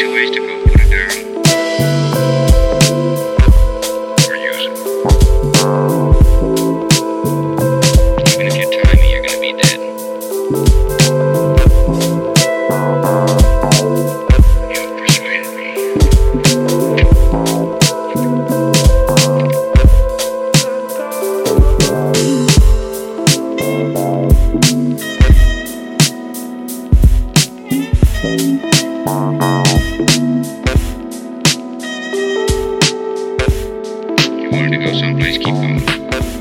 two ways to wanted to go someplace, keep going.